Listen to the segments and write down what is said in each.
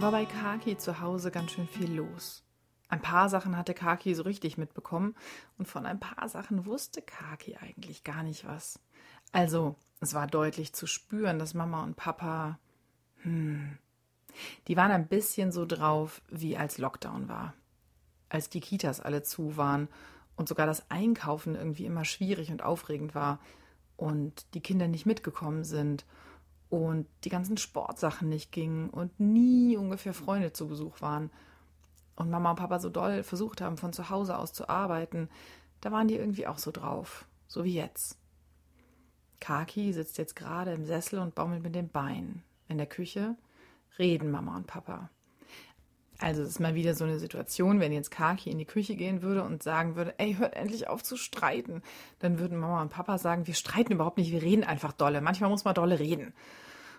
War bei Kaki zu Hause ganz schön viel los. Ein paar Sachen hatte Kaki so richtig mitbekommen und von ein paar Sachen wusste Kaki eigentlich gar nicht was. Also, es war deutlich zu spüren, dass Mama und Papa, hm, die waren ein bisschen so drauf, wie als Lockdown war. Als die Kitas alle zu waren und sogar das Einkaufen irgendwie immer schwierig und aufregend war und die Kinder nicht mitgekommen sind und die ganzen Sportsachen nicht gingen und nie ungefähr Freunde zu Besuch waren und Mama und Papa so doll versucht haben, von zu Hause aus zu arbeiten, da waren die irgendwie auch so drauf, so wie jetzt. Kaki sitzt jetzt gerade im Sessel und baumelt mit den Beinen. In der Küche reden Mama und Papa. Also es ist mal wieder so eine Situation, wenn jetzt Kaki in die Küche gehen würde und sagen würde, ey, hört endlich auf zu streiten, dann würden Mama und Papa sagen, wir streiten überhaupt nicht, wir reden einfach dolle. Manchmal muss man dolle reden.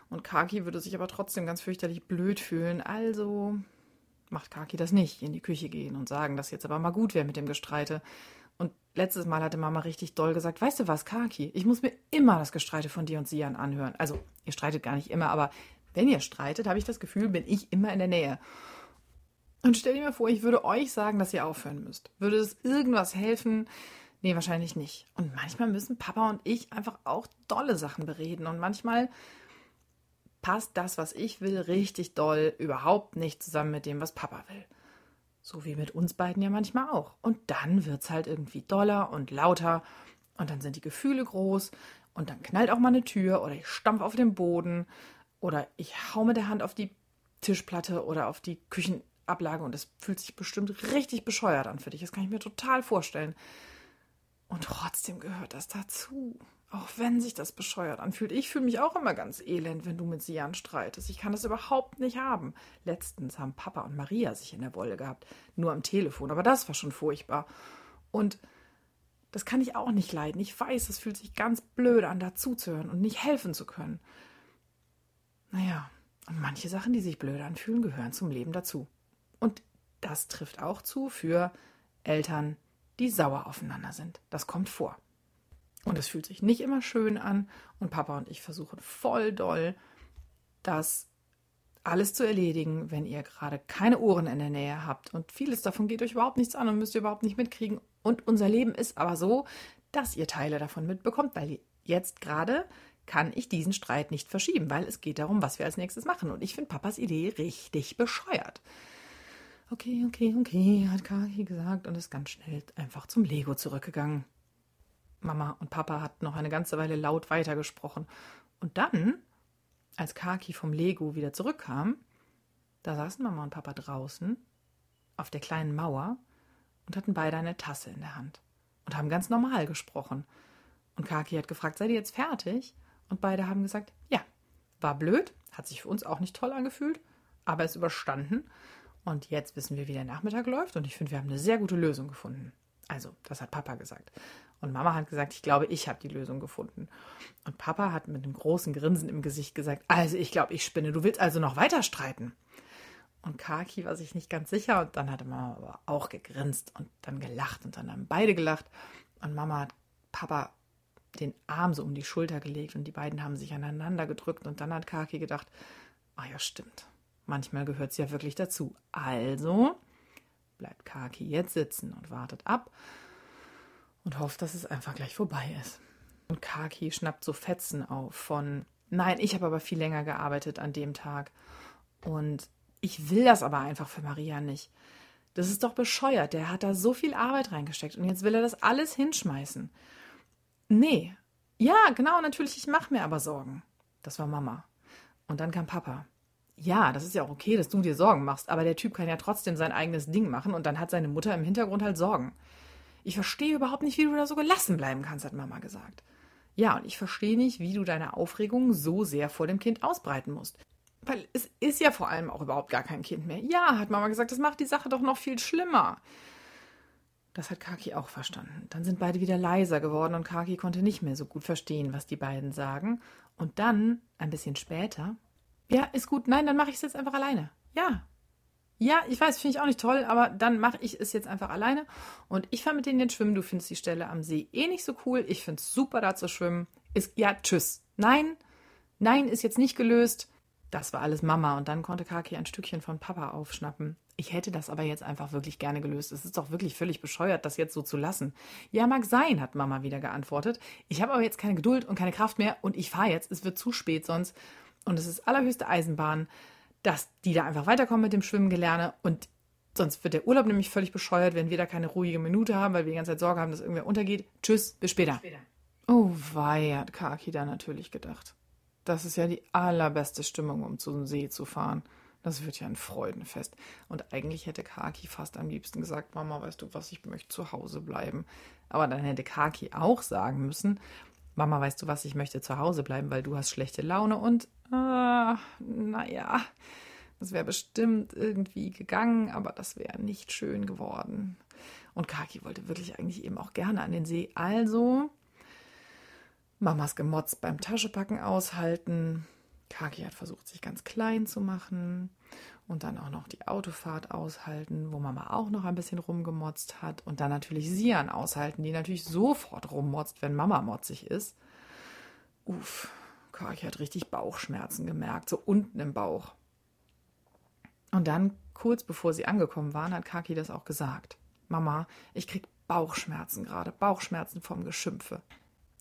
Und Kaki würde sich aber trotzdem ganz fürchterlich blöd fühlen. Also macht Kaki das nicht, in die Küche gehen und sagen, dass jetzt aber mal gut wäre mit dem Gestreite. Und letztes Mal hatte Mama richtig doll gesagt, weißt du was, Kaki, ich muss mir immer das Gestreite von dir und Sian anhören. Also, ihr streitet gar nicht immer, aber wenn ihr streitet, habe ich das Gefühl, bin ich immer in der Nähe. Und stell dir mal vor, ich würde euch sagen, dass ihr aufhören müsst. Würde es irgendwas helfen? Nee, wahrscheinlich nicht. Und manchmal müssen Papa und ich einfach auch dolle Sachen bereden. Und manchmal passt das, was ich will, richtig doll überhaupt nicht zusammen mit dem, was Papa will. So wie mit uns beiden ja manchmal auch. Und dann wird's halt irgendwie doller und lauter und dann sind die Gefühle groß und dann knallt auch mal eine Tür oder ich stampf auf den Boden oder ich hau mit der Hand auf die Tischplatte oder auf die Küchenablage und es fühlt sich bestimmt richtig bescheuert an für dich. Das kann ich mir total vorstellen. Und trotzdem gehört das dazu. Auch wenn sich das bescheuert anfühlt. Ich fühle mich auch immer ganz elend, wenn du mit Sian streitest. Ich kann das überhaupt nicht haben. Letztens haben Papa und Maria sich in der Wolle gehabt. Nur am Telefon. Aber das war schon furchtbar. Und das kann ich auch nicht leiden. Ich weiß, es fühlt sich ganz blöd an, dazuzuhören und nicht helfen zu können. Naja, und manche Sachen, die sich blöd anfühlen, gehören zum Leben dazu. Und das trifft auch zu für Eltern, die sauer aufeinander sind. Das kommt vor. Und es fühlt sich nicht immer schön an. Und Papa und ich versuchen voll doll, das alles zu erledigen, wenn ihr gerade keine Ohren in der Nähe habt. Und vieles davon geht euch überhaupt nichts an und müsst ihr überhaupt nicht mitkriegen. Und unser Leben ist aber so, dass ihr Teile davon mitbekommt, weil jetzt gerade kann ich diesen Streit nicht verschieben, weil es geht darum, was wir als nächstes machen. Und ich finde Papas Idee richtig bescheuert. Okay, okay, okay, hat Kaki gesagt und ist ganz schnell einfach zum Lego zurückgegangen. Mama und Papa hatten noch eine ganze Weile laut weitergesprochen. Und dann, als Kaki vom Lego wieder zurückkam, da saßen Mama und Papa draußen auf der kleinen Mauer und hatten beide eine Tasse in der Hand und haben ganz normal gesprochen. Und Kaki hat gefragt, seid ihr jetzt fertig? Und beide haben gesagt, ja. War blöd, hat sich für uns auch nicht toll angefühlt, aber ist überstanden. Und jetzt wissen wir, wie der Nachmittag läuft und ich finde, wir haben eine sehr gute Lösung gefunden. Also, das hat Papa gesagt. Und Mama hat gesagt, ich glaube, ich habe die Lösung gefunden. Und Papa hat mit einem großen Grinsen im Gesicht gesagt, also ich glaube, ich spinne, du willst also noch weiter streiten. Und Kaki war sich nicht ganz sicher und dann hatte Mama aber auch gegrinst und dann gelacht und dann haben beide gelacht. Und Mama hat Papa den Arm so um die Schulter gelegt und die beiden haben sich aneinander gedrückt und dann hat Kaki gedacht, ach ja, stimmt. Manchmal gehört es ja wirklich dazu. Also bleibt Kaki jetzt sitzen und wartet ab und hofft, dass es einfach gleich vorbei ist. Und Kaki schnappt so Fetzen auf von, nein, ich habe aber viel länger gearbeitet an dem Tag und ich will das aber einfach für Maria nicht. Das ist doch bescheuert. Der hat da so viel Arbeit reingesteckt und jetzt will er das alles hinschmeißen. Nee. Ja, genau, natürlich, ich mache mir aber Sorgen. Das war Mama. Und dann kam Papa. Ja, das ist ja auch okay, dass du dir Sorgen machst, aber der Typ kann ja trotzdem sein eigenes Ding machen und dann hat seine Mutter im Hintergrund halt Sorgen. Ich verstehe überhaupt nicht, wie du da so gelassen bleiben kannst, hat Mama gesagt. Ja, und ich verstehe nicht, wie du deine Aufregung so sehr vor dem Kind ausbreiten musst. Weil es ist ja vor allem auch überhaupt gar kein Kind mehr. Ja, hat Mama gesagt, das macht die Sache doch noch viel schlimmer. Das hat Kaki auch verstanden. Dann sind beide wieder leiser geworden und Kaki konnte nicht mehr so gut verstehen, was die beiden sagen. Und dann, ein bisschen später, ja, ist gut, nein, dann mache ich es jetzt einfach alleine. Ja, ja, ich weiß, finde ich auch nicht toll, aber dann mache ich es jetzt einfach alleine. Und ich fahre mit denen jetzt schwimmen. Du findest die Stelle am See eh nicht so cool. Ich finde es super, da zu schwimmen. Ist, ja, tschüss. Nein, nein, ist jetzt nicht gelöst. Das war alles Mama und dann konnte Kaki ein Stückchen von Papa aufschnappen. Ich hätte das aber jetzt einfach wirklich gerne gelöst. Es ist doch wirklich völlig bescheuert, das jetzt so zu lassen. Ja, mag sein, hat Mama wieder geantwortet. Ich habe aber jetzt keine Geduld und keine Kraft mehr und ich fahre jetzt. Es wird zu spät sonst. Und es ist allerhöchste Eisenbahn, dass die da einfach weiterkommen mit dem Schwimmengelerne und sonst wird der Urlaub nämlich völlig bescheuert, wenn wir da keine ruhige Minute haben, weil wir die ganze Zeit Sorge haben, dass irgendwer untergeht. Tschüss, bis später. Bis später. Oh wei, hat Kaki da natürlich gedacht. Das ist ja die allerbeste Stimmung, um zum See zu fahren. Das wird ja ein Freudenfest. Und eigentlich hätte Kaki fast am liebsten gesagt, Mama, weißt du was, ich möchte zu Hause bleiben. Aber dann hätte Kaki auch sagen müssen, Mama, weißt du was, ich möchte zu Hause bleiben, weil du hast schlechte Laune und, äh, naja, das wäre bestimmt irgendwie gegangen, aber das wäre nicht schön geworden. Und Kaki wollte wirklich eigentlich eben auch gerne an den See. Also Mamas Gemotz beim Taschepacken aushalten. Kaki hat versucht, sich ganz klein zu machen und dann auch noch die Autofahrt aushalten, wo Mama auch noch ein bisschen rumgemotzt hat und dann natürlich Sian aushalten, die natürlich sofort rummotzt, wenn Mama motzig ist. Uff, Kaki hat richtig Bauchschmerzen gemerkt, so unten im Bauch. Und dann, kurz bevor sie angekommen waren, hat Kaki das auch gesagt. Mama, ich krieg Bauchschmerzen gerade, Bauchschmerzen vom Geschimpfe.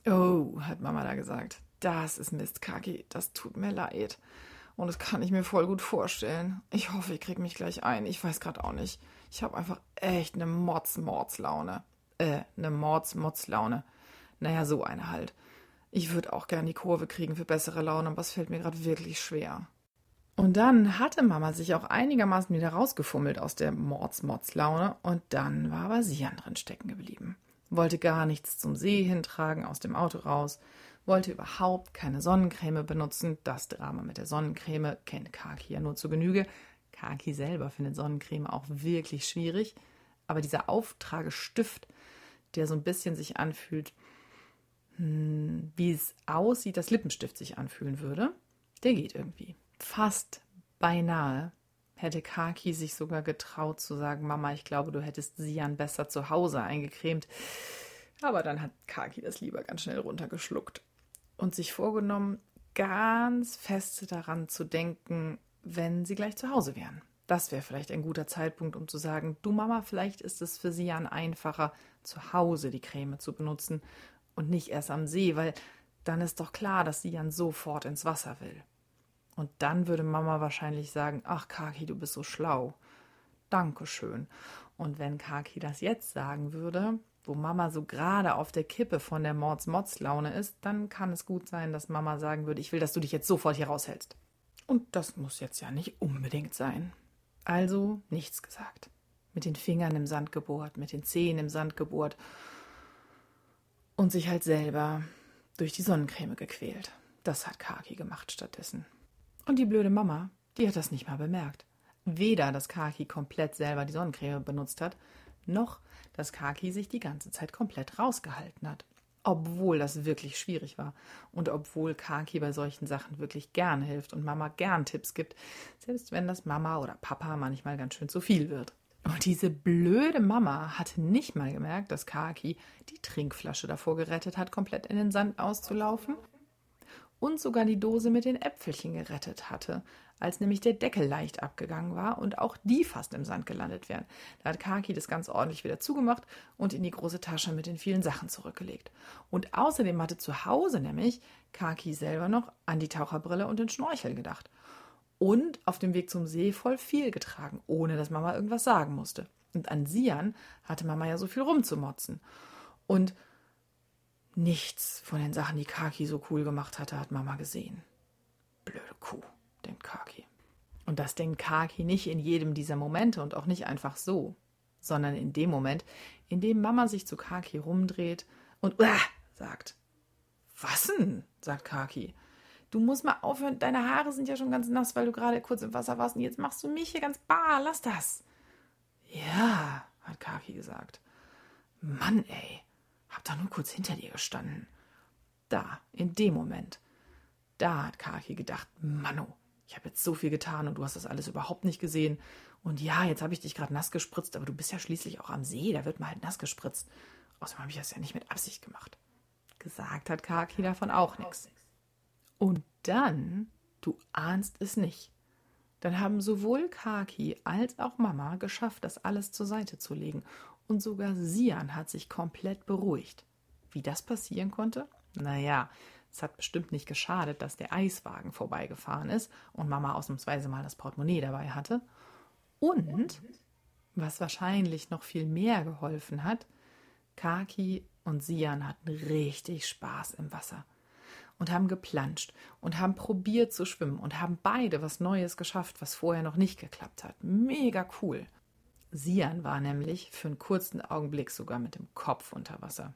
Oh, hat Mama da gesagt. Das ist Mist, Kaki, das tut mir leid. Und das kann ich mir voll gut vorstellen. Ich hoffe, ich krieg mich gleich ein. Ich weiß gerade auch nicht. Ich habe einfach echt eine Mords-Mords-Laune. Äh, eine Mords-Mords-Laune. Naja, so eine halt. Ich würde auch gern die Kurve kriegen für bessere Laune, aber es fällt mir gerade wirklich schwer. Und dann hatte Mama sich auch einigermaßen wieder rausgefummelt aus der Mords-Mords-Laune und dann war aber Sian drin stecken geblieben. Wollte gar nichts zum See hintragen, aus dem Auto raus, wollte überhaupt keine Sonnencreme benutzen. Das Drama mit der Sonnencreme kennt Kaki ja nur zu Genüge. Kaki selber findet Sonnencreme auch wirklich schwierig. Aber dieser Auftragestift, der so ein bisschen sich anfühlt, hm, wie es aussieht, dass Lippenstift sich anfühlen würde, der geht irgendwie. Fast beinahe hätte Kaki sich sogar getraut zu sagen, Mama, ich glaube, du hättest Sian besser zu Hause eingecremt. Aber dann hat Kaki das lieber ganz schnell runtergeschluckt und sich vorgenommen, ganz feste daran zu denken, wenn sie gleich zu Hause wären. Das wäre vielleicht ein guter Zeitpunkt, um zu sagen, du Mama, vielleicht ist es für Sian einfacher, zu Hause die Creme zu benutzen und nicht erst am See, weil dann ist doch klar, dass Sian sofort ins Wasser will. Und dann würde Mama wahrscheinlich sagen, ach Kaki, du bist so schlau. Dankeschön. Und wenn Kaki das jetzt sagen würde, wo Mama so gerade auf der Kippe von der Mords-Mods-Laune ist, dann kann es gut sein, dass Mama sagen würde, ich will, dass du dich jetzt sofort hier raushältst. Und das muss jetzt ja nicht unbedingt sein. Also nichts gesagt. Mit den Fingern im Sand gebohrt, mit den Zehen im Sand gebohrt und sich halt selber durch die Sonnencreme gequält. Das hat Kaki gemacht stattdessen. Und die blöde Mama, die hat das nicht mal bemerkt. Weder, dass Kaki komplett selber die Sonnencreme benutzt hat, noch, dass Kaki sich die ganze Zeit komplett rausgehalten hat. Obwohl das wirklich schwierig war und obwohl Kaki bei solchen Sachen wirklich gern hilft und Mama gern Tipps gibt, selbst wenn das Mama oder Papa manchmal ganz schön zu viel wird. Und diese blöde Mama hatte nicht mal gemerkt, dass Kaki die Trinkflasche davor gerettet hat, komplett in den Sand auszulaufen und sogar die Dose mit den Äpfelchen gerettet hatte, als nämlich der Deckel leicht abgegangen war und auch die fast im Sand gelandet wären. Da hat Kaki das ganz ordentlich wieder zugemacht und in die große Tasche mit den vielen Sachen zurückgelegt. Und außerdem hatte zu Hause nämlich Kaki selber noch an die Taucherbrille und den Schnorchel gedacht. Und auf dem Weg zum See voll viel getragen, ohne dass Mama irgendwas sagen musste. Und an Sian hatte Mama ja so viel rumzumotzen. Und Nichts von den Sachen, die Kaki so cool gemacht hatte, hat Mama gesehen. Blöde Kuh, denkt Kaki. Und das denkt Kaki nicht in jedem dieser Momente und auch nicht einfach so, sondern in dem Moment, in dem Mama sich zu Kaki rumdreht und Uah! sagt. Was denn? sagt Kaki. Du musst mal aufhören, deine Haare sind ja schon ganz nass, weil du gerade kurz im Wasser warst und jetzt machst du mich hier ganz bar, lass das. Ja, hat Kaki gesagt. Mann, ey, hab da nur kurz hinter dir gestanden. Da, in dem Moment, da hat Kaki gedacht, Manno, ich habe jetzt so viel getan und du hast das alles überhaupt nicht gesehen. Und ja, jetzt habe ich dich gerade nass gespritzt, aber du bist ja schließlich auch am See, da wird man halt nass gespritzt. Außerdem habe ich das ja nicht mit Absicht gemacht. Gesagt hat Kaki davon auch nichts. Und dann Du ahnst es nicht. Dann haben sowohl Kaki als auch Mama geschafft, das alles zur Seite zu legen. Und sogar Sian hat sich komplett beruhigt. Wie das passieren konnte? Naja, es hat bestimmt nicht geschadet, dass der Eiswagen vorbeigefahren ist und Mama ausnahmsweise mal das Portemonnaie dabei hatte. Und, was wahrscheinlich noch viel mehr geholfen hat, Kaki und Sian hatten richtig Spaß im Wasser und haben geplanscht und haben probiert zu schwimmen und haben beide was Neues geschafft, was vorher noch nicht geklappt hat. Mega cool. Sian war nämlich für einen kurzen Augenblick sogar mit dem Kopf unter Wasser.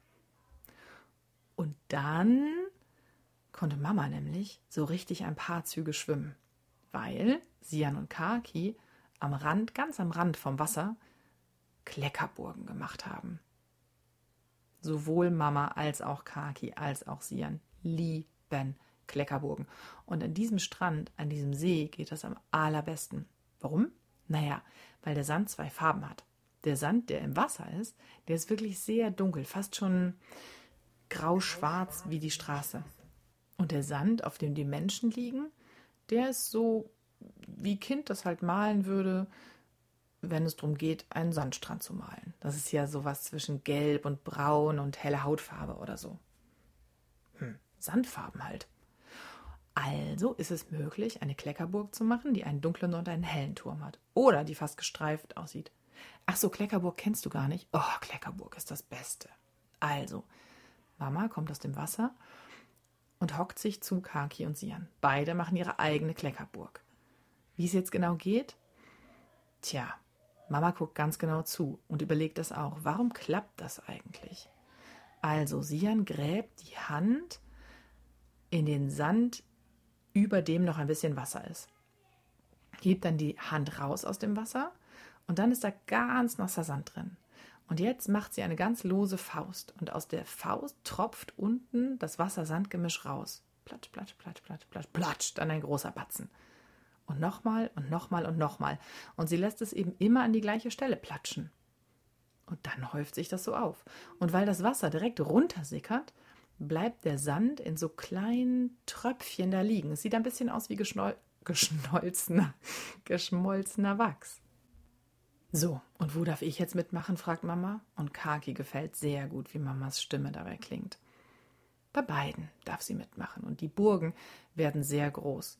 Und dann konnte Mama nämlich so richtig ein paar Züge schwimmen, weil Sian und Kaki am Rand, ganz am Rand vom Wasser, Kleckerburgen gemacht haben. Sowohl Mama als auch Kaki als auch Sian lieben Kleckerburgen. Und an diesem Strand, an diesem See geht das am allerbesten. Warum? Naja, weil der Sand zwei Farben hat. Der Sand, der im Wasser ist, der ist wirklich sehr dunkel, fast schon grau-schwarz wie die Straße. Und der Sand, auf dem die Menschen liegen, der ist so, wie Kind das halt malen würde, wenn es darum geht, einen Sandstrand zu malen. Das ist ja sowas zwischen Gelb und Braun und helle Hautfarbe oder so. Hm, Sandfarben halt. Also ist es möglich, eine Kleckerburg zu machen, die einen dunklen und einen hellen Turm hat. Oder die fast gestreift aussieht. Ach so, Kleckerburg kennst du gar nicht? Oh, Kleckerburg ist das Beste. Also, Mama kommt aus dem Wasser und hockt sich zu Kaki und Sian. Beide machen ihre eigene Kleckerburg. Wie es jetzt genau geht? Tja, Mama guckt ganz genau zu und überlegt das auch. Warum klappt das eigentlich? Also, Sian gräbt die Hand in den Sand, über dem noch ein bisschen Wasser ist. Hebt dann die Hand raus aus dem Wasser und dann ist da ganz nasser Sand drin. Und jetzt macht sie eine ganz lose Faust und aus der Faust tropft unten das Wasser-Sand-Gemisch raus. Platsch, platsch, platsch, platsch, platsch, platsch, dann ein großer Batzen. Und nochmal und nochmal und nochmal. Und sie lässt es eben immer an die gleiche Stelle platschen. Und dann häuft sich das so auf. Und weil das Wasser direkt runtersickert, bleibt der Sand in so kleinen Tröpfchen da liegen. Es sieht ein bisschen aus wie geschnol geschmolzener, geschmolzener Wachs. So, und wo darf ich jetzt mitmachen? fragt Mama. Und Kaki gefällt sehr gut, wie Mamas Stimme dabei klingt. Bei beiden darf sie mitmachen und die Burgen werden sehr groß.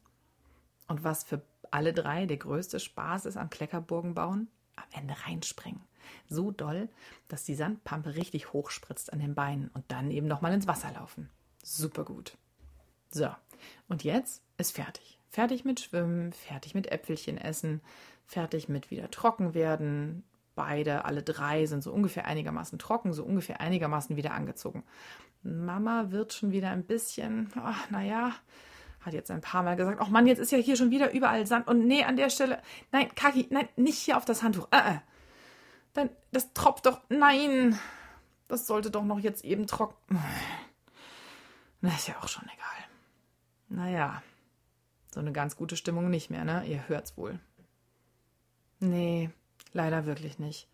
Und was für alle drei der größte Spaß ist am Kleckerburgen bauen? Am Ende reinspringen. So doll, dass die Sandpampe richtig hochspritzt an den Beinen und dann eben nochmal ins Wasser laufen. Super gut. So, und jetzt ist fertig. Fertig mit Schwimmen, fertig mit Äpfelchen essen, fertig mit wieder trocken werden. Beide, alle drei sind so ungefähr einigermaßen trocken, so ungefähr einigermaßen wieder angezogen. Mama wird schon wieder ein bisschen, ach, naja, hat jetzt ein paar Mal gesagt, ach Mann, jetzt ist ja hier schon wieder überall Sand und nee, an der Stelle, nein, Kaki, nein, nicht hier auf das Handtuch. Äh, äh. Dann, das tropft doch, nein, das sollte doch noch jetzt eben trocken. Na, ist ja auch schon egal. Naja, so eine ganz gute Stimmung nicht mehr, ne? Ihr hört's wohl. Nee, leider wirklich nicht.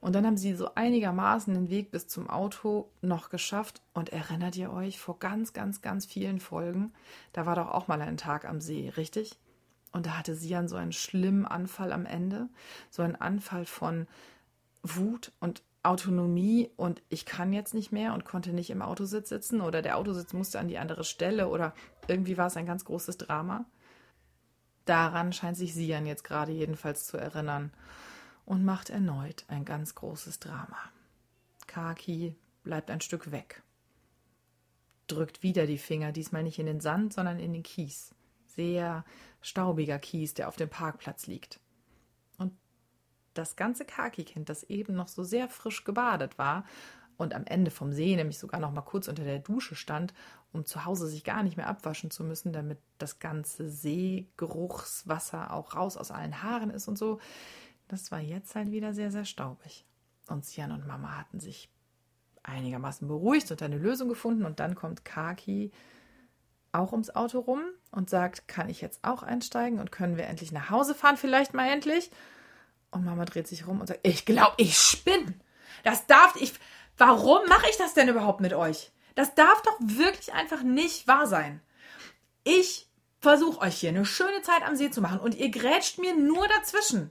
Und dann haben sie so einigermaßen den Weg bis zum Auto noch geschafft. Und erinnert ihr euch vor ganz, ganz, ganz vielen Folgen? Da war doch auch mal ein Tag am See, richtig? Und da hatte Sian so einen schlimmen Anfall am Ende. So einen Anfall von Wut und Autonomie und ich kann jetzt nicht mehr und konnte nicht im Autositz sitzen oder der Autositz musste an die andere Stelle oder irgendwie war es ein ganz großes Drama. Daran scheint sich Sian jetzt gerade jedenfalls zu erinnern und macht erneut ein ganz großes Drama. Kaki bleibt ein Stück weg, drückt wieder die Finger, diesmal nicht in den Sand, sondern in den Kies. Sehr staubiger Kies, der auf dem Parkplatz liegt. Das ganze Kaki-Kind, das eben noch so sehr frisch gebadet war und am Ende vom See nämlich sogar noch mal kurz unter der Dusche stand, um zu Hause sich gar nicht mehr abwaschen zu müssen, damit das ganze Seegeruchswasser auch raus aus allen Haaren ist und so. Das war jetzt halt wieder sehr, sehr staubig. Und Sian und Mama hatten sich einigermaßen beruhigt und eine Lösung gefunden. Und dann kommt Kaki auch ums Auto rum und sagt, kann ich jetzt auch einsteigen und können wir endlich nach Hause fahren, vielleicht mal endlich? Und Mama dreht sich rum und sagt, ich glaube, ich spinne. Das darf ich. Warum mache ich das denn überhaupt mit euch? Das darf doch wirklich einfach nicht wahr sein. Ich versuche euch hier eine schöne Zeit am See zu machen und ihr grätscht mir nur dazwischen.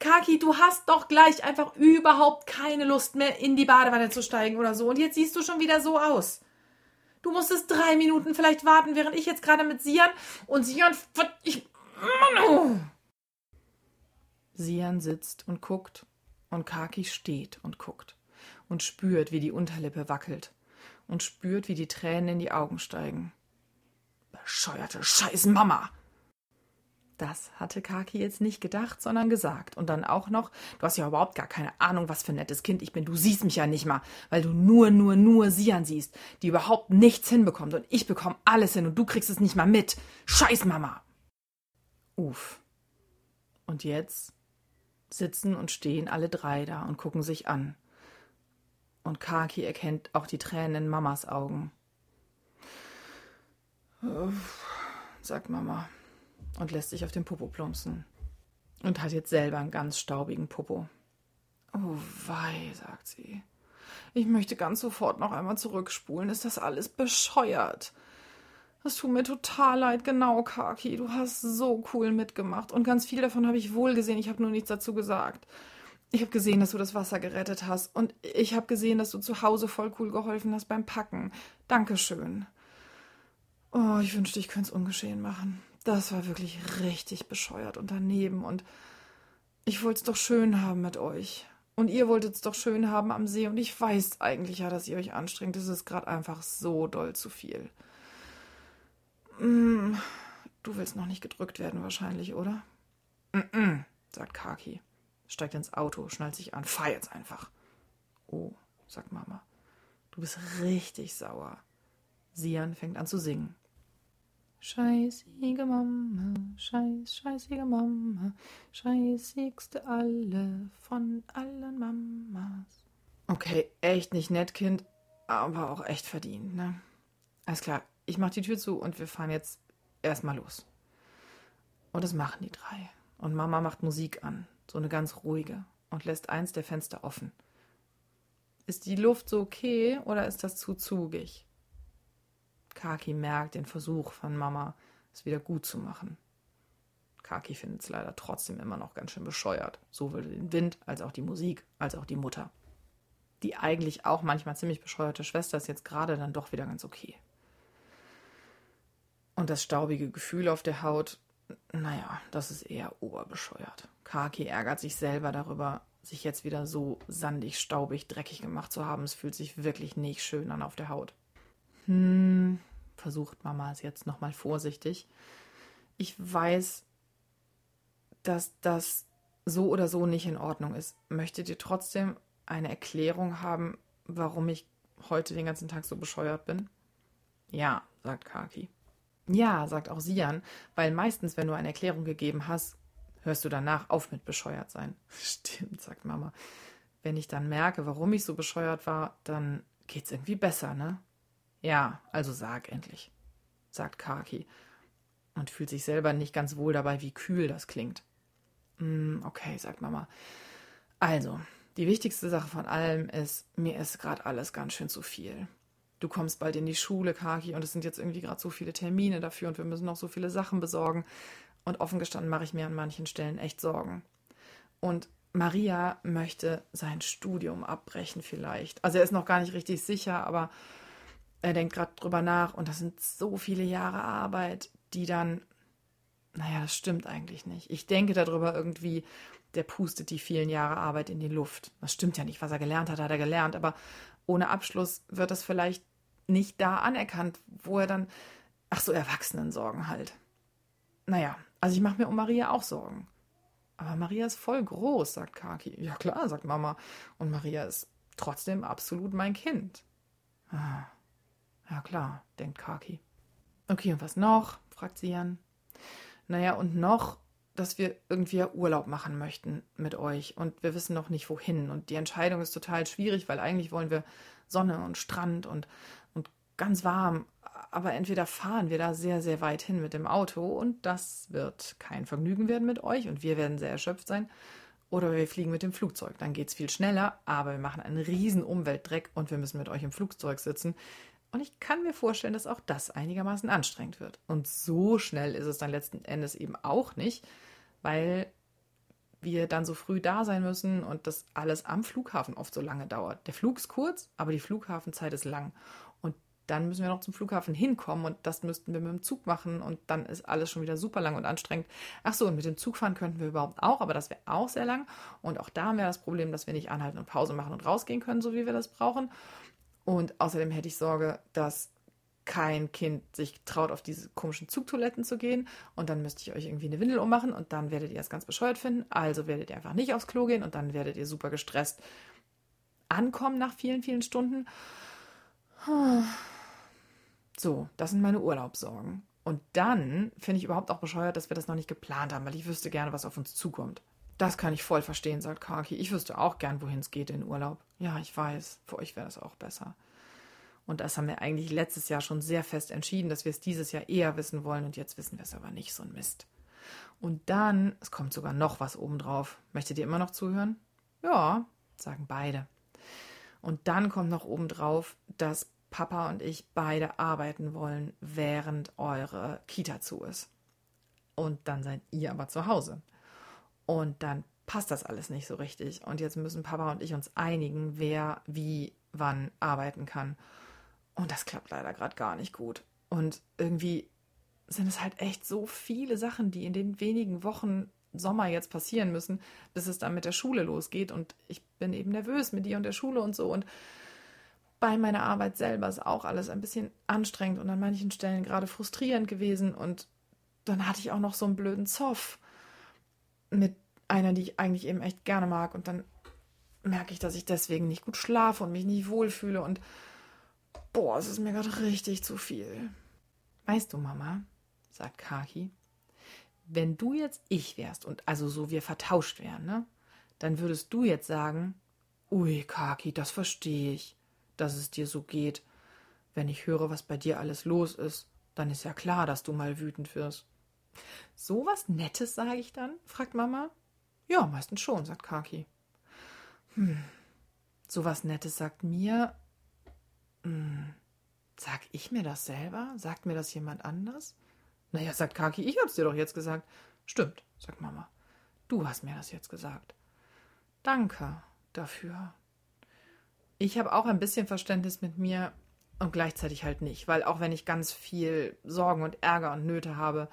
Kaki, du hast doch gleich einfach überhaupt keine Lust mehr in die Badewanne zu steigen oder so. Und jetzt siehst du schon wieder so aus. Du musstest drei Minuten vielleicht warten, während ich jetzt gerade mit Sian und Sian. Ich. Sian sitzt und guckt und Kaki steht und guckt und spürt, wie die Unterlippe wackelt und spürt, wie die Tränen in die Augen steigen. Bescheuerte Scheiß Mama! Das hatte Kaki jetzt nicht gedacht, sondern gesagt. Und dann auch noch, du hast ja überhaupt gar keine Ahnung, was für ein nettes Kind ich bin. Du siehst mich ja nicht mal, weil du nur, nur, nur Sian siehst, die überhaupt nichts hinbekommt. Und ich bekomme alles hin und du kriegst es nicht mal mit. Scheiß Mama! Uff. Und jetzt sitzen und stehen alle drei da und gucken sich an. Und Kaki erkennt auch die Tränen in Mamas Augen. Uff, sagt Mama und lässt sich auf den Popo plumpsen. Und hat jetzt selber einen ganz staubigen Popo. Oh wei, sagt sie. Ich möchte ganz sofort noch einmal zurückspulen. Ist das alles bescheuert? Das tut mir total leid, genau, Kaki. Du hast so cool mitgemacht. Und ganz viel davon habe ich wohl gesehen. Ich habe nur nichts dazu gesagt. Ich habe gesehen, dass du das Wasser gerettet hast. Und ich habe gesehen, dass du zu Hause voll cool geholfen hast beim Packen. Dankeschön. Oh, ich wünschte, ich könnte es ungeschehen machen. Das war wirklich richtig bescheuert und daneben und ich wollte es doch schön haben mit euch. Und ihr wolltet es doch schön haben am See und ich weiß eigentlich ja, dass ihr euch anstrengt. Es ist gerade einfach so doll zu viel. Mm, du willst noch nicht gedrückt werden wahrscheinlich, oder? Mm, -mm sagt Kaki. Steigt ins Auto, schnallt sich an. Fahr jetzt einfach. Oh, sagt Mama. Du bist richtig sauer. Sian fängt an zu singen. Scheißige Mama, scheiß, scheißige Mama, scheißigste alle von allen Mamas. Okay, echt nicht nett, Kind, aber auch echt verdient, ne? Alles klar, ich mach die Tür zu und wir fahren jetzt erstmal los. Und das machen die drei. Und Mama macht Musik an, so eine ganz ruhige, und lässt eins der Fenster offen. Ist die Luft so okay oder ist das zu zugig? Kaki merkt den Versuch von Mama, es wieder gut zu machen. Kaki findet es leider trotzdem immer noch ganz schön bescheuert. Sowohl den Wind als auch die Musik, als auch die Mutter. Die eigentlich auch manchmal ziemlich bescheuerte Schwester ist jetzt gerade dann doch wieder ganz okay. Und das staubige Gefühl auf der Haut, naja, das ist eher oberbescheuert. Kaki ärgert sich selber darüber, sich jetzt wieder so sandig, staubig, dreckig gemacht zu haben. Es fühlt sich wirklich nicht schön an auf der Haut. Hm, versucht Mama es jetzt nochmal vorsichtig. Ich weiß, dass das so oder so nicht in Ordnung ist. Möchtet ihr trotzdem eine Erklärung haben, warum ich heute den ganzen Tag so bescheuert bin? Ja, sagt Kaki. Ja, sagt auch Sian, weil meistens, wenn du eine Erklärung gegeben hast, hörst du danach auf mit bescheuert sein. Stimmt, sagt Mama. Wenn ich dann merke, warum ich so bescheuert war, dann geht's irgendwie besser, ne? Ja, also sag endlich, sagt Kaki und fühlt sich selber nicht ganz wohl dabei, wie kühl das klingt. Mm, okay, sagt Mama. Also, die wichtigste Sache von allem ist, mir ist gerade alles ganz schön zu viel. Du kommst bald in die Schule, Kaki, und es sind jetzt irgendwie gerade so viele Termine dafür und wir müssen noch so viele Sachen besorgen. Und offen gestanden mache ich mir an manchen Stellen echt Sorgen. Und Maria möchte sein Studium abbrechen vielleicht. Also er ist noch gar nicht richtig sicher, aber er denkt gerade drüber nach und das sind so viele Jahre Arbeit, die dann, naja, das stimmt eigentlich nicht. Ich denke darüber irgendwie, der pustet die vielen Jahre Arbeit in die Luft. Das stimmt ja nicht, was er gelernt hat, hat er gelernt, aber ohne Abschluss wird das vielleicht nicht da anerkannt, wo er dann, ach so, Erwachsenensorgen halt. Naja, also ich mache mir um Maria auch Sorgen. Aber Maria ist voll groß, sagt Kaki. Ja klar, sagt Mama. Und Maria ist trotzdem absolut mein Kind. Ah. Ja klar, denkt Kaki. Okay, und was noch? fragt sie Jan. Naja, und noch, dass wir irgendwie Urlaub machen möchten mit euch und wir wissen noch nicht wohin. Und die Entscheidung ist total schwierig, weil eigentlich wollen wir Sonne und Strand und, und ganz warm. Aber entweder fahren wir da sehr, sehr weit hin mit dem Auto und das wird kein Vergnügen werden mit euch und wir werden sehr erschöpft sein. Oder wir fliegen mit dem Flugzeug. Dann geht es viel schneller, aber wir machen einen riesen Umweltdreck und wir müssen mit euch im Flugzeug sitzen Und ich kann mir vorstellen, dass auch das einigermaßen anstrengend wird. Und so schnell ist es dann letzten Endes eben auch nicht, weil wir dann so früh da sein müssen und das alles am Flughafen oft so lange dauert. Der Flug ist kurz, aber die Flughafenzeit ist lang. Dann müssen wir noch zum Flughafen hinkommen und das müssten wir mit dem Zug machen und dann ist alles schon wieder super lang und anstrengend. Ach so, und mit dem Zug fahren könnten wir überhaupt auch, aber das wäre auch sehr lang. Und auch da haben wir das Problem, dass wir nicht anhalten und Pause machen und rausgehen können, so wie wir das brauchen. Und außerdem hätte ich Sorge, dass kein Kind sich traut, auf diese komischen Zugtoiletten zu gehen. Und dann müsste ich euch irgendwie eine Windel ummachen und dann werdet ihr es ganz bescheuert finden. Also werdet ihr einfach nicht aufs Klo gehen und dann werdet ihr super gestresst ankommen nach vielen, vielen Stunden. So, das sind meine Urlaubssorgen. Und dann finde ich überhaupt auch bescheuert, dass wir das noch nicht geplant haben, weil ich wüsste gerne, was auf uns zukommt. Das kann ich voll verstehen, sagt Kaki. Ich wüsste auch gern, wohin es geht in Urlaub. Ja, ich weiß, für euch wäre das auch besser. Und das haben wir eigentlich letztes Jahr schon sehr fest entschieden, dass wir es dieses Jahr eher wissen wollen und jetzt wissen wir es aber nicht, so ein Mist. Und dann, es kommt sogar noch was obendrauf. Möchtet ihr immer noch zuhören? Ja, sagen beide. Und dann kommt noch obendrauf, dass Papa und ich beide arbeiten wollen, während eure Kita zu ist. Und dann seid ihr aber zu Hause. Und dann passt das alles nicht so richtig. Und jetzt müssen Papa und ich uns einigen, wer wie wann arbeiten kann. Und das klappt leider gerade gar nicht gut. Und irgendwie sind es halt echt so viele Sachen, die in den wenigen Wochen Sommer jetzt passieren müssen, bis es dann mit der Schule losgeht. Und ich bin eben nervös mit dir und der Schule und so. Und bei meiner Arbeit selber ist auch alles ein bisschen anstrengend und an manchen Stellen gerade frustrierend gewesen. Und dann hatte ich auch noch so einen blöden Zoff mit einer, die ich eigentlich eben echt gerne mag. Und dann merke ich, dass ich deswegen nicht gut schlafe und mich nicht wohlfühle. Und boah, es ist mir gerade richtig zu viel. Weißt du, Mama, sagt Kaki, wenn du jetzt ich wärst und also so wir vertauscht wären, ne, dann würdest du jetzt sagen, ui, Kaki, das verstehe ich dass es dir so geht. Wenn ich höre, was bei dir alles los ist, dann ist ja klar, dass du mal wütend wirst. So was Nettes, sage ich dann? fragt Mama. Ja, meistens schon, sagt Kaki. Hm, so was Nettes sagt mir. Hm, sag ich mir das selber? Sagt mir das jemand anders? Naja, sagt Kaki, ich hab's dir doch jetzt gesagt. Stimmt, sagt Mama. Du hast mir das jetzt gesagt. Danke dafür ich habe auch ein bisschen Verständnis mit mir und gleichzeitig halt nicht, weil auch wenn ich ganz viel Sorgen und Ärger und Nöte habe,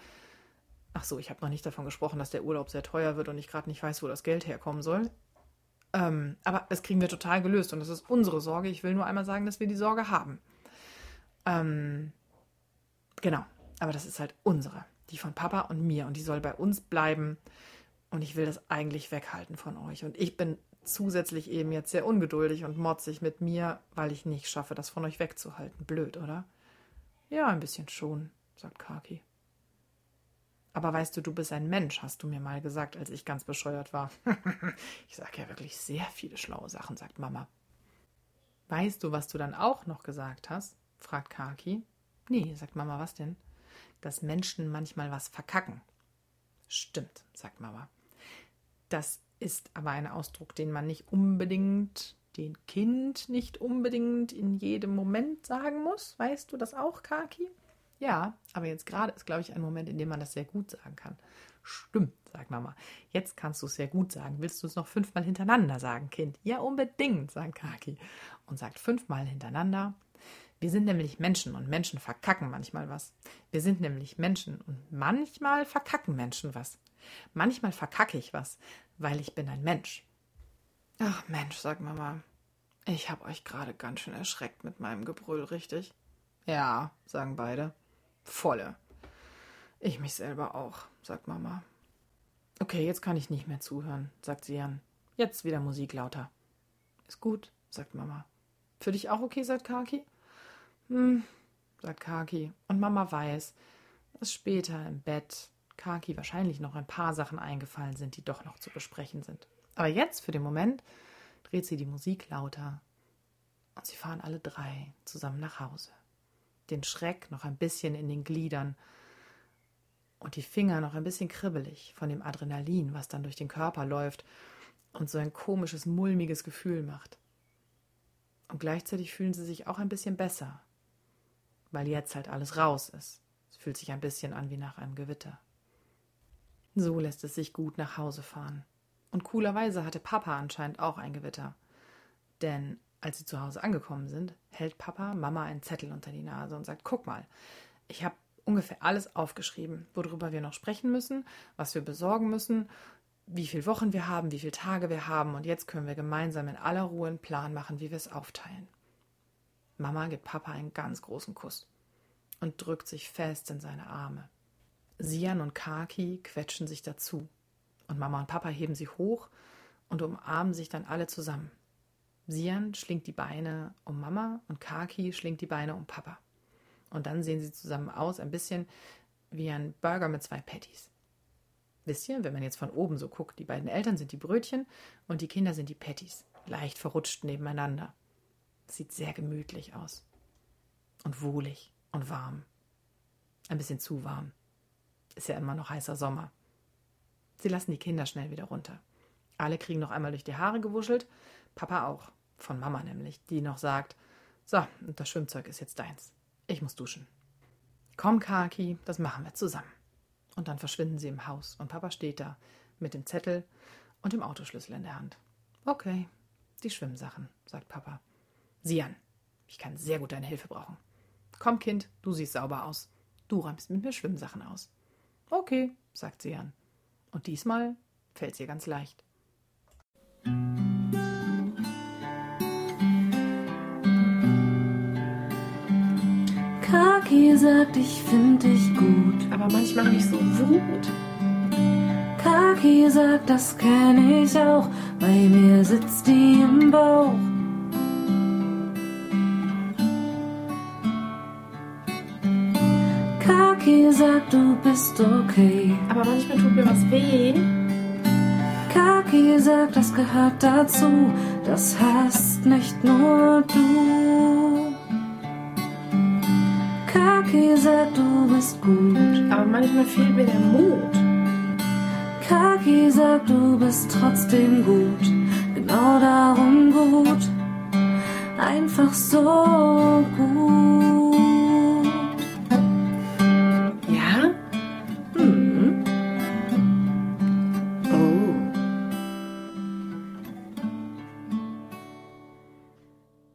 ach so, ich habe noch nicht davon gesprochen, dass der Urlaub sehr teuer wird und ich gerade nicht weiß, wo das Geld herkommen soll. Ähm, aber das kriegen wir total gelöst und das ist unsere Sorge. Ich will nur einmal sagen, dass wir die Sorge haben. Ähm, genau, aber das ist halt unsere, die von Papa und mir und die soll bei uns bleiben. Und ich will das eigentlich weghalten von euch. Und ich bin zusätzlich eben jetzt sehr ungeduldig und motzig mit mir, weil ich nicht schaffe, das von euch wegzuhalten. Blöd, oder? Ja, ein bisschen schon, sagt Kaki. Aber weißt du, du bist ein Mensch, hast du mir mal gesagt, als ich ganz bescheuert war. ich sage ja wirklich sehr viele schlaue Sachen, sagt Mama. Weißt du, was du dann auch noch gesagt hast? fragt Kaki. Nee, sagt Mama, was denn? Dass Menschen manchmal was verkacken. Stimmt, sagt Mama. Das ist aber ein Ausdruck, den man nicht unbedingt, den Kind nicht unbedingt in jedem Moment sagen muss. Weißt du das auch, Kaki? Ja, aber jetzt gerade ist, glaube ich, ein Moment, in dem man das sehr gut sagen kann. Stimmt, sagt Mama. Jetzt kannst du es sehr gut sagen. Willst du es noch fünfmal hintereinander sagen, Kind? Ja, unbedingt, sagt Kaki. Und sagt fünfmal hintereinander. Wir sind nämlich Menschen und Menschen verkacken manchmal was. Wir sind nämlich Menschen und manchmal verkacken Menschen was. Manchmal verkacke ich was, weil ich bin ein Mensch. Ach Mensch, sagt Mama, ich habe euch gerade ganz schön erschreckt mit meinem Gebrüll, richtig? Ja, sagen beide. Volle. Ich mich selber auch, sagt Mama. Okay, jetzt kann ich nicht mehr zuhören, sagt sie Jan. Jetzt wieder Musik lauter. Ist gut, sagt Mama. Für dich auch okay, sagt Kaki? Hm, sagt Kaki. Und Mama weiß, dass später im Bett Kaki wahrscheinlich noch ein paar Sachen eingefallen sind, die doch noch zu besprechen sind. Aber jetzt, für den Moment, dreht sie die Musik lauter und sie fahren alle drei zusammen nach Hause. Den Schreck noch ein bisschen in den Gliedern und die Finger noch ein bisschen kribbelig von dem Adrenalin, was dann durch den Körper läuft und so ein komisches, mulmiges Gefühl macht. Und gleichzeitig fühlen sie sich auch ein bisschen besser, weil jetzt halt alles raus ist. Es fühlt sich ein bisschen an wie nach einem Gewitter. So lässt es sich gut nach Hause fahren. Und coolerweise hatte Papa anscheinend auch ein Gewitter. Denn als sie zu Hause angekommen sind, hält Papa Mama einen Zettel unter die Nase und sagt: Guck mal, ich habe ungefähr alles aufgeschrieben, worüber wir noch sprechen müssen, was wir besorgen müssen, wie viele Wochen wir haben, wie viele Tage wir haben und jetzt können wir gemeinsam in aller Ruhe einen Plan machen, wie wir es aufteilen. Mama gibt Papa einen ganz großen Kuss und drückt sich fest in seine Arme. Sian und Kaki quetschen sich dazu und Mama und Papa heben sie hoch und umarmen sich dann alle zusammen. Sian schlingt die Beine um Mama und Kaki schlingt die Beine um Papa. Und dann sehen sie zusammen aus, ein bisschen wie ein Burger mit zwei Patties. Wisst ihr, wenn man jetzt von oben so guckt, die beiden Eltern sind die Brötchen und die Kinder sind die Patties, leicht verrutscht nebeneinander. sieht sehr gemütlich aus. Und wohlig und warm. Ein bisschen zu warm. Ist ja immer noch heißer Sommer. Sie lassen die Kinder schnell wieder runter. Alle kriegen noch einmal durch die Haare gewuschelt. Papa auch. Von Mama nämlich, die noch sagt: So, das Schwimmzeug ist jetzt deins. Ich muss duschen. Komm, Kaki, das machen wir zusammen. Und dann verschwinden sie im Haus und Papa steht da mit dem Zettel und dem Autoschlüssel in der Hand. Okay, die Schwimmsachen, sagt Papa. Sieh an, ich kann sehr gut deine Hilfe brauchen. Komm, Kind, du siehst sauber aus. Du räumst mit mir Schwimmsachen aus. Okay, sagt Sian. Und diesmal fällt es ihr ganz leicht. Kaki sagt, ich find dich gut. Aber manchmal habe ich so Wut. Kaki sagt, das kenn ich auch. Bei mir sitzt die im Bauch. Kaki sagt, du bist okay. Aber manchmal tut mir was weh. Kaki sagt, das gehört dazu. Das hast nicht nur du. Kaki sagt, du bist gut. Aber manchmal fehlt mir der Mut. Kaki sagt, du bist trotzdem gut. Genau darum gut. Einfach so gut.